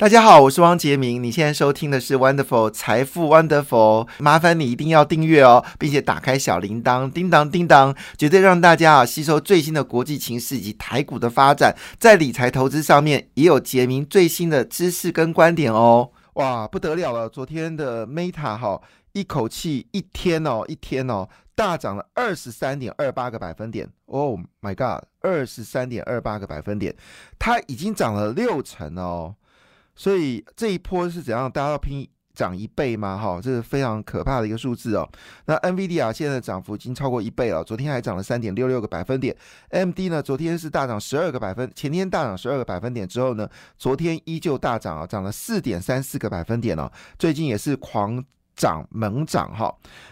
大家好，我是汪杰明。你现在收听的是 Wonderful 财富 Wonderful，麻烦你一定要订阅哦，并且打开小铃铛，叮当叮当，绝对让大家啊吸收最新的国际情势以及台股的发展，在理财投资上面也有杰明最新的知识跟观点哦。哇，不得了了！昨天的 Meta 哈，一口气一天哦，一天哦，大涨了二十三点二八个百分点。Oh my god，二十三点二八个百分点，它已经涨了六成哦。所以这一波是怎样？大家要拼涨一倍吗？哈，这是非常可怕的一个数字哦。那 NVIDIA 现在的涨幅已经超过一倍了，昨天还涨了三点六六个百分点。MD 呢，昨天是大涨十二个百分，前天大涨十二个百分点之后呢，昨天依旧大涨啊，涨了四点三四个百分点哦。最近也是狂涨猛涨哈。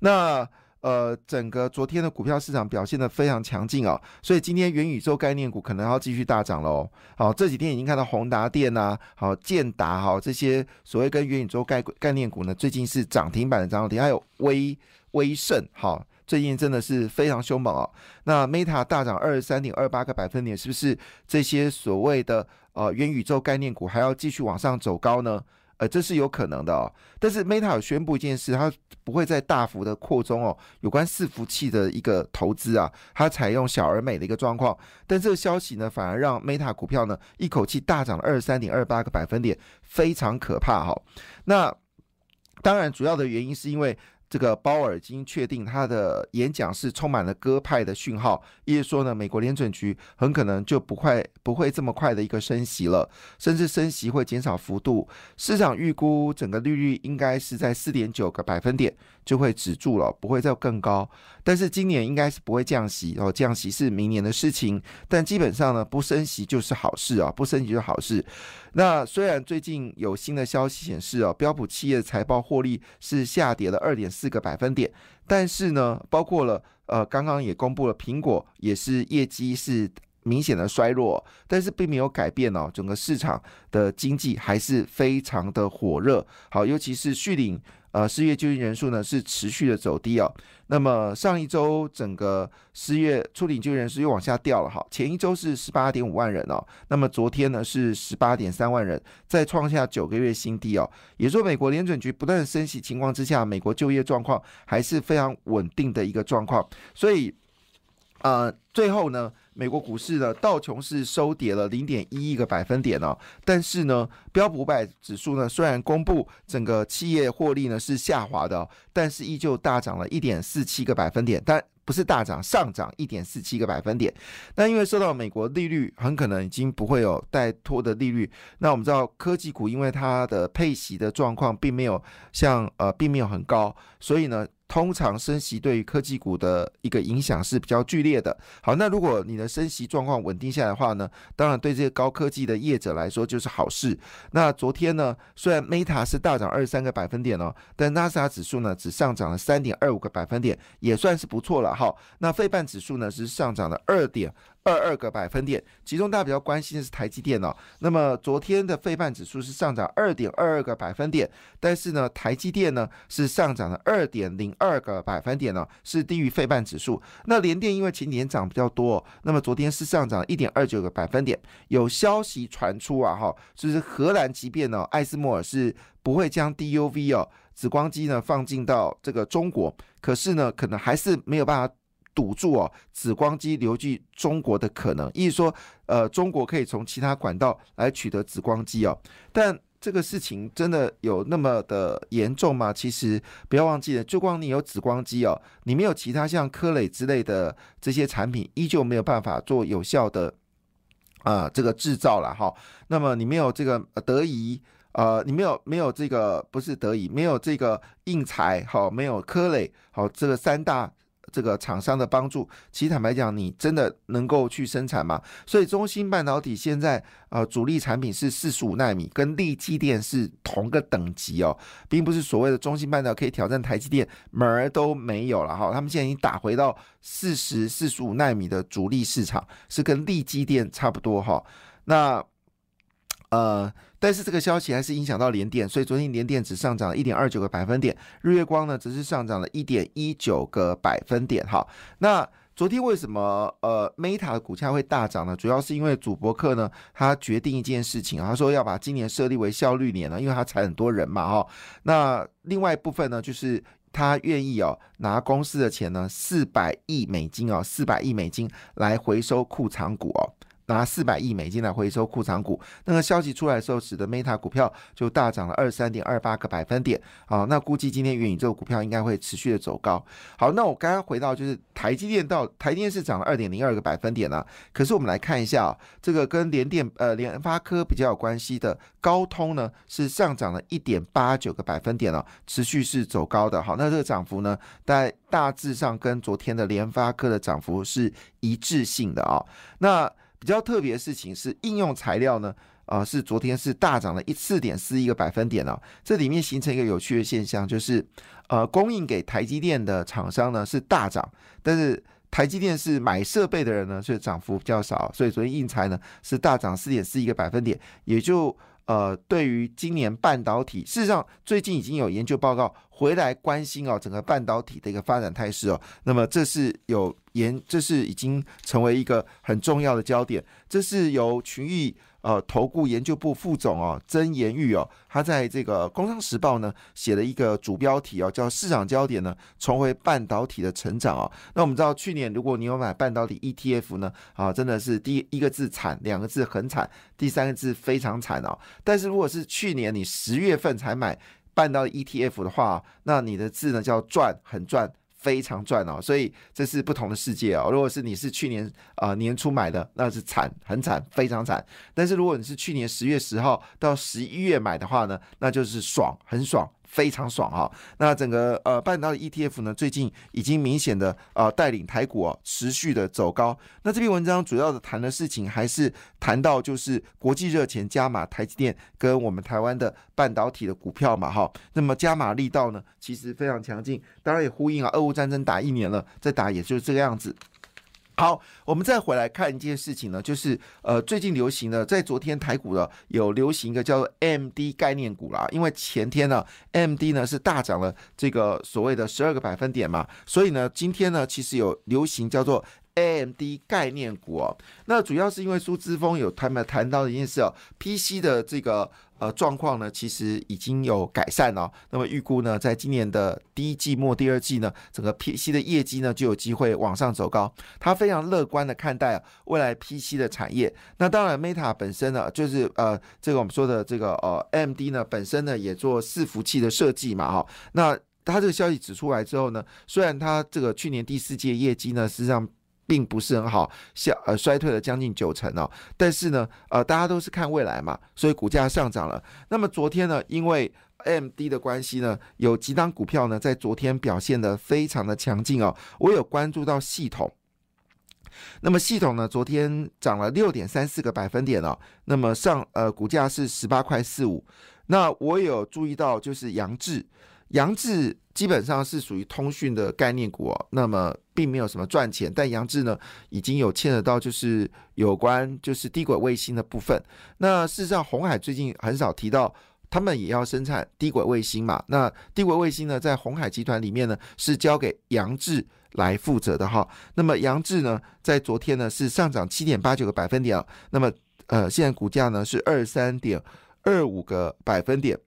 那呃，整个昨天的股票市场表现的非常强劲哦，所以今天元宇宙概念股可能要继续大涨喽。好，这几天已经看到宏达电呐，好建达哈这些所谓跟元宇宙概概念股呢，最近是涨停板的涨停，还有威威盛哈，最近真的是非常凶猛哦。那 Meta 大涨二十三点二八个百分点，是不是这些所谓的呃元宇宙概念股还要继续往上走高呢？呃，这是有可能的哦。但是 Meta 有宣布一件事，它不会再大幅的扩充哦，有关伺服器的一个投资啊，它采用小而美的一个状况。但这个消息呢，反而让 Meta 股票呢一口气大涨了二十三点二八个百分点，非常可怕哈。那当然，主要的原因是因为。这个鲍尔已经确定他的演讲是充满了鸽派的讯号，意思说呢，美国联准局很可能就不快不会这么快的一个升息了，甚至升息会减少幅度。市场预估整个利率应该是在四点九个百分点就会止住了，不会再更高。但是今年应该是不会降息哦，降息是明年的事情。但基本上呢，不升息就是好事啊，不升息就是好事。那虽然最近有新的消息显示哦，标普企业的财报获利是下跌了二点四个百分点，但是呢，包括了呃，刚刚也公布了苹果也是业绩是明显的衰弱，但是并没有改变哦，整个市场的经济还是非常的火热。好，尤其是续领。呃，失业就业人数呢是持续的走低哦。那么上一周整个失业初领就业人数又往下掉了哈。前一周是十八点五万人哦，那么昨天呢是十八点三万人，再创下九个月新低哦。也说美国联准局不断升息情况之下，美国就业状况还是非常稳定的一个状况。所以，呃，最后呢。美国股市的道琼是收跌了零点一一个百分点哦，但是呢，标普五百指数呢虽然公布整个企业获利呢是下滑的，但是依旧大涨了一点四七个百分点，但不是大涨，上涨一点四七个百分点。那因为受到美国利率很可能已经不会有带托的利率，那我们知道科技股因为它的配息的状况并没有像呃并没有很高，所以呢。通常升息对于科技股的一个影响是比较剧烈的。好，那如果你的升息状况稳定下来的话呢，当然对这些高科技的业者来说就是好事。那昨天呢，虽然 Meta 是大涨二十三个百分点哦，但 NASA 指数呢只上涨了三点二五个百分点，也算是不错了。哈，那费半指数呢是上涨了二点。二二个百分点，其中大家比较关心的是台积电哦。那么昨天的费半指数是上涨二点二二个百分点，但是呢，台积电呢是上涨了二点零二个百分点呢，是低于费半指数。那联电因为前年涨比较多，那么昨天是上涨一点二九个百分点。有消息传出啊，哈，就是荷兰即便呢，艾斯莫尔是不会将 DUV 哦紫光机呢放进到这个中国，可是呢，可能还是没有办法。堵住哦，紫光机流进中国的可能，意思说，呃，中国可以从其他管道来取得紫光机哦。但这个事情真的有那么的严重吗？其实不要忘记了，就光你有紫光机哦，你没有其他像科磊之类的这些产品，依旧没有办法做有效的啊这个制造了哈。那么你没有这个德仪，呃，你没有没有这个不是德仪，没有这个硬材好，没有科磊好，这个三大。这个厂商的帮助，其实坦白讲，你真的能够去生产吗？所以中芯半导体现在呃主力产品是四十五纳米，跟力积电是同个等级哦，并不是所谓的中芯半导体可以挑战台积电，门儿都没有了哈。他们现在已经打回到四十四十五纳米的主力市场，是跟力积电差不多哈。那呃。但是这个消息还是影响到联电，所以昨天联电只上涨了一点二九个百分点，日月光呢则是上涨了一点一九个百分点。哈，那昨天为什么呃 Meta 的股价会大涨呢？主要是因为主博客呢，他决定一件事情，他说要把今年设立为效率年了，因为他裁很多人嘛，哈。那另外一部分呢，就是他愿意哦拿公司的钱呢，四百亿美金哦，四百亿美金来回收库藏股哦。拿四百亿美金来回收库藏股，那个消息出来的时候，使得 Meta 股票就大涨了二三点二八个百分点。好，那估计今天元宇宙股票应该会持续的走高。好，那我刚刚回到就是台积电到台电是涨了二点零二个百分点呢。可是我们来看一下啊这个跟联电呃联发科比较有关系的高通呢，是上涨了一点八九个百分点了，持续是走高的。好，那这个涨幅呢，在大致上跟昨天的联发科的涨幅是一致性的啊。那比较特别的事情是，应用材料呢，啊，是昨天是大涨了一四点四一个百分点哦。这里面形成一个有趣的现象，就是，呃，供应给台积电的厂商呢是大涨，但是台积电是买设备的人呢，所以涨幅比较少，所以昨天应材呢是大涨四点四一个百分点，也就。呃，对于今年半导体，事实上最近已经有研究报告回来关心哦，整个半导体的一个发展态势哦。那么这是有研，这是已经成为一个很重要的焦点。这是由群益。呃，投顾研究部副总哦，曾延玉哦，他在这个《工商时报》呢写了一个主标题哦，叫“市场焦点呢重回半导体的成长”哦。那我们知道，去年如果你有买半导体 ETF 呢，啊，真的是第一个字惨，两个字很惨，第三个字非常惨哦。但是如果是去年你十月份才买半导体 ETF 的话，那你的字呢叫赚，很赚。非常赚哦，所以这是不同的世界哦。如果是你是去年啊年初买的，那是惨，很惨，非常惨。但是如果你是去年十月十号到十一月买的话呢，那就是爽，很爽。非常爽哈，那整个呃半导体 ETF 呢，最近已经明显的呃带领台股哦持续的走高。那这篇文章主要的谈的事情还是谈到就是国际热钱加码台积电跟我们台湾的半导体的股票嘛哈。那么加码力道呢，其实非常强劲，当然也呼应啊，俄乌战争打一年了，再打也就是这个样子。好，我们再回来看一件事情呢，就是呃，最近流行的，在昨天台股的有流行一个叫做 M D 概念股啦，因为前天呢，M D 呢是大涨了这个所谓的十二个百分点嘛，所以呢，今天呢，其实有流行叫做。A M D 概念股哦，那主要是因为苏之峰有他们谈到的一件事哦，P C 的这个呃状况呢，其实已经有改善了。那么预估呢，在今年的第一季末、第二季呢，整个 P C 的业绩呢就有机会往上走高。他非常乐观的看待未来 P C 的产业。那当然，Meta 本身呢，就是呃这个我们说的这个呃 A M D 呢，本身呢也做伺服器的设计嘛哈。那他这个消息指出来之后呢，虽然他这个去年第四季业绩呢，实际上并不是很好，下呃衰退了将近九成哦。但是呢，呃，大家都是看未来嘛，所以股价上涨了。那么昨天呢，因为 M D 的关系呢，有几档股票呢，在昨天表现的非常的强劲哦。我有关注到系统，那么系统呢，昨天涨了六点三四个百分点哦。那么上呃股价是十八块四五。那我有注意到就是杨志。杨志基本上是属于通讯的概念股哦，那么并没有什么赚钱，但杨志呢已经有牵扯到就是有关就是低轨卫星的部分。那事实上，红海最近很少提到他们也要生产低轨卫星嘛？那低轨卫星呢，在红海集团里面呢是交给杨志来负责的哈。那么杨志呢，在昨天呢是上涨七点八九个百分点，那么呃现在股价呢是二三点二五个百分点，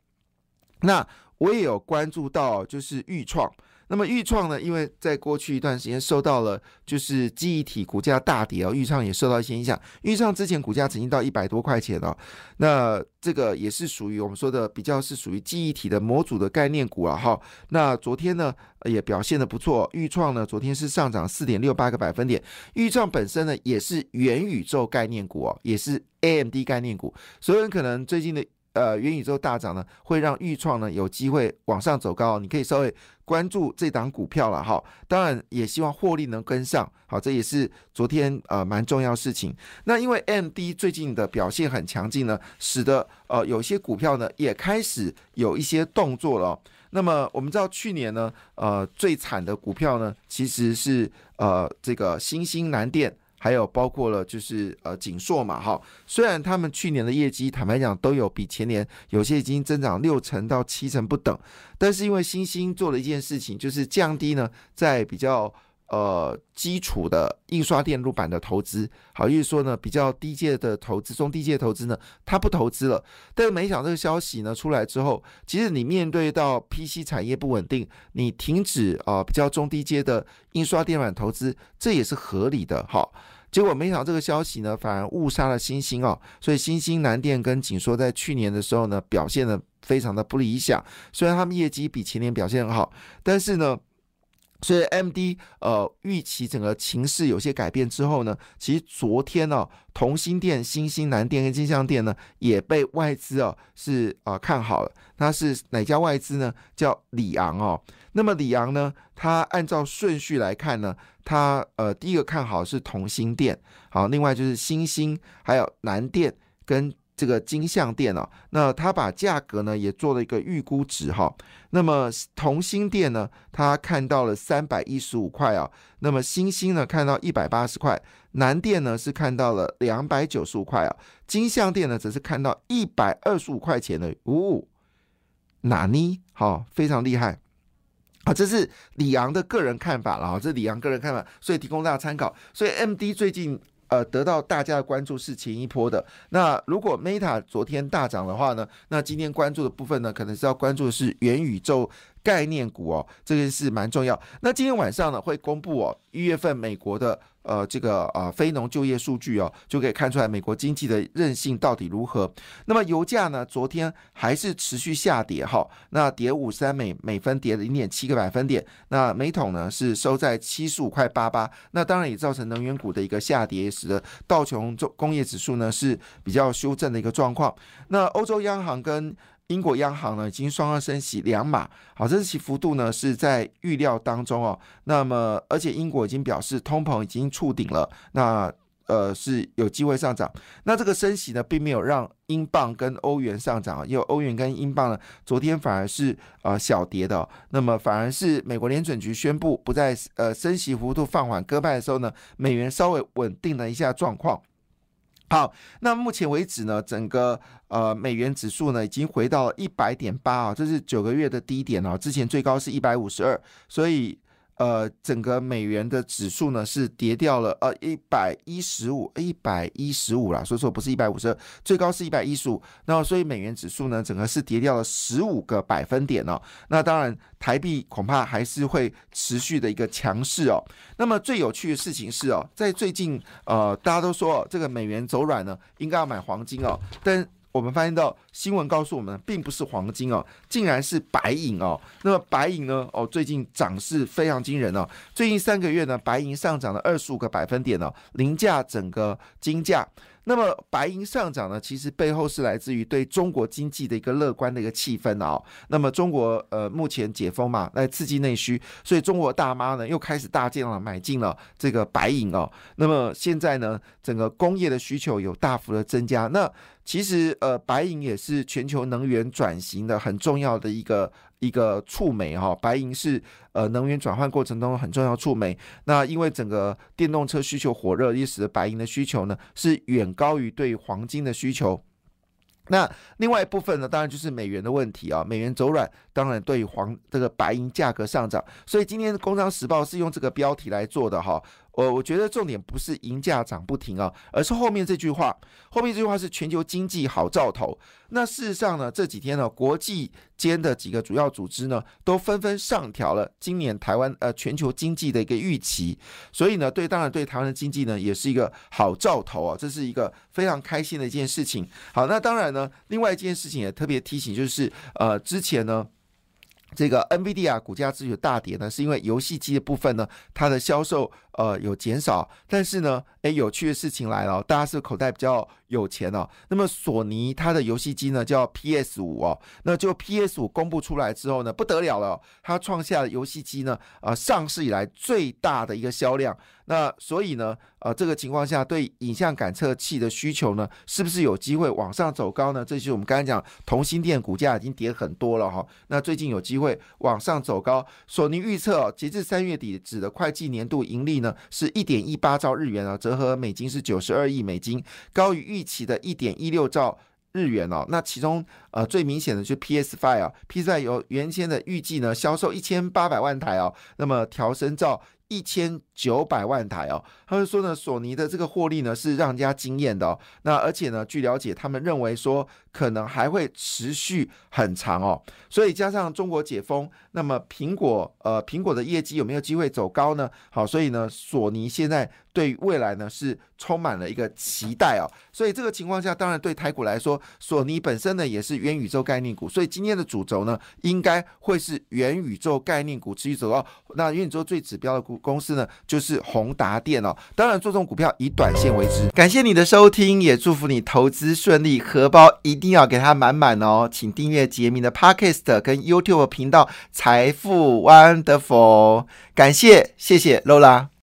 那。我也有关注到，就是豫创。那么豫创呢，因为在过去一段时间受到了就是记忆体股价大跌哦，豫创也受到一些影响。豫创之前股价曾经到一百多块钱哦，那这个也是属于我们说的比较是属于记忆体的模组的概念股啊。哈，那昨天呢也表现的不错，豫创呢昨天是上涨四点六八个百分点。豫创本身呢也是元宇宙概念股哦，也是 AMD 概念股，所有人可能最近的。呃，元宇宙大涨呢，会让豫创呢有机会往上走高，你可以稍微关注这档股票了哈。当然，也希望获利能跟上，好，这也是昨天呃蛮重要事情。那因为 M D 最近的表现很强劲呢，使得呃有些股票呢也开始有一些动作了。那么我们知道去年呢，呃最惨的股票呢其实是呃这个新兴南电。还有包括了就是呃锦硕嘛哈，虽然他们去年的业绩坦白讲都有比前年有些已经增长六成到七成不等，但是因为新兴做了一件事情，就是降低呢在比较呃，基础的印刷电路板的投资，好，意思说呢，比较低阶的投资，中低阶投资呢，它不投资了。但是没想到这个消息呢出来之后，其实你面对到 PC 产业不稳定，你停止啊比较中低阶的印刷电路板投资，这也是合理的。好，结果没想到这个消息呢，反而误杀了星星哦。所以星星、南电跟锦说在去年的时候呢，表现的非常的不理想。虽然他们业绩比前年表现很好，但是呢。所以，M D 呃预期整个情势有些改变之后呢，其实昨天呢，同心店、新兴南店跟金像店呢也被外资啊是啊看好了。那是哪家外资呢？叫里昂哦。那么里昂呢，它按照顺序来看呢，它呃第一个看好是同心店，好，另外就是新兴，还有南店跟。这个金相店哦，那他把价格呢也做了一个预估值哈。那么同心店呢，他看到了三百一十五块啊。那么新兴呢看到一百八十块，南店呢是看到了两百九十五块啊。金相店呢则是看到一百二十五块钱的。呜，哪呢？好，非常厉害啊！这是李阳的个人看法了啊，这李阳个人看法，所以提供大家参考。所以 M D 最近。呃，得到大家的关注是前一波的。那如果 Meta 昨天大涨的话呢？那今天关注的部分呢，可能是要关注的是元宇宙。概念股哦，这件事蛮重要。那今天晚上呢，会公布哦一月份美国的呃这个呃非农就业数据哦，就可以看出来美国经济的韧性到底如何。那么油价呢，昨天还是持续下跌哈，那跌五三美每分跌零点七个百分点。那每桶呢是收在七十五块八八。那当然也造成能源股的一个下跌，使得道琼工工业指数呢是比较修正的一个状况。那欧洲央行跟英国央行呢已经双双升息两码，好，这其幅度呢是在预料当中哦。那么，而且英国已经表示通膨已经触顶了，那呃是有机会上涨。那这个升息呢，并没有让英镑跟欧元上涨，因为欧元跟英镑呢昨天反而是呃小跌的。那么反而是美国联准局宣布不再呃升息幅度放缓鸽派的时候呢，美元稍微稳定了一下状况。好，那目前为止呢，整个呃美元指数呢已经回到了一百点八啊，这是九个月的低点哦，之前最高是一百五十二，所以。呃，整个美元的指数呢是跌掉了，呃，一百一十五，一百一十五啦，所以说不是一百五十二，最高是一百一十五，那所以美元指数呢，整个是跌掉了十五个百分点哦。那当然，台币恐怕还是会持续的一个强势哦。那么最有趣的事情是哦，在最近呃，大家都说这个美元走软呢，应该要买黄金哦，但。我们发现到新闻告诉我们，并不是黄金哦，竟然是白银哦。那么白银呢？哦，最近涨势非常惊人哦。最近三个月呢，白银上涨了二十五个百分点哦，凌驾整个金价。那么白银上涨呢，其实背后是来自于对中国经济的一个乐观的一个气氛哦。那么中国呃目前解封嘛，来刺激内需，所以中国大妈呢又开始大进了买进了这个白银哦。那么现在呢，整个工业的需求有大幅的增加。那其实呃白银也是全球能源转型的很重要的一个。一个触媒哈，白银是呃能源转换过程中很重要触媒。那因为整个电动车需求火热，也使得白银的需求呢是远高于对黄金的需求。那另外一部分呢，当然就是美元的问题啊，美元走软，当然对黄这个白银价格上涨。所以今天《工商时报》是用这个标题来做的哈。我我觉得重点不是银价涨不停啊，而是后面这句话。后面这句话是全球经济好兆头。那事实上呢，这几天呢，国际间的几个主要组织呢，都纷纷上调了今年台湾呃全球经济的一个预期。所以呢，对当然对台湾的经济呢，也是一个好兆头啊，这是一个非常开心的一件事情。好，那当然呢，另外一件事情也特别提醒，就是呃之前呢。这个 NVIDIA 股价之所以大跌呢，是因为游戏机的部分呢，它的销售呃有减少。但是呢，诶，有趣的事情来了，大家是口袋比较有钱哦。那么索尼它的游戏机呢叫 PS 五哦，那就 PS 五公布出来之后呢，不得了了，它创下了游戏机呢啊上市以来最大的一个销量。那所以呢，呃，这个情况下对影像感测器的需求呢，是不是有机会往上走高呢？这就是我们刚才讲，同心电股价已经跌很多了哈。那最近有机会往上走高，索尼预测截至三月底止的会计年度盈利呢，是一点一八兆日元啊，折合美金是九十二亿美金，高于预期的一点一六兆。日元哦，那其中呃最明显的就是 PS Five 啊，PS Five 由原先的预计呢销售一千八百万台哦，那么调升到一千九百万台哦。他们说呢，索尼的这个获利呢是让人家惊艳的哦。那而且呢，据了解，他们认为说可能还会持续很长哦。所以加上中国解封，那么苹果呃苹果的业绩有没有机会走高呢？好，所以呢，索尼现在对未来呢是充满了一个期待哦。所以这个情况下，当然对台股来说，索尼本身呢也是元宇宙概念股，所以今天的主轴呢应该会是元宇宙概念股持续走高。那元宇宙最指标的股公司呢就是宏达电哦。当然，做这种股票以短线为之。感谢你的收听，也祝福你投资顺利，荷包一定要给它满满哦。请订阅杰明的 Podcast 跟 YouTube 频道财富 Wonderful。感谢，谢谢 Lola。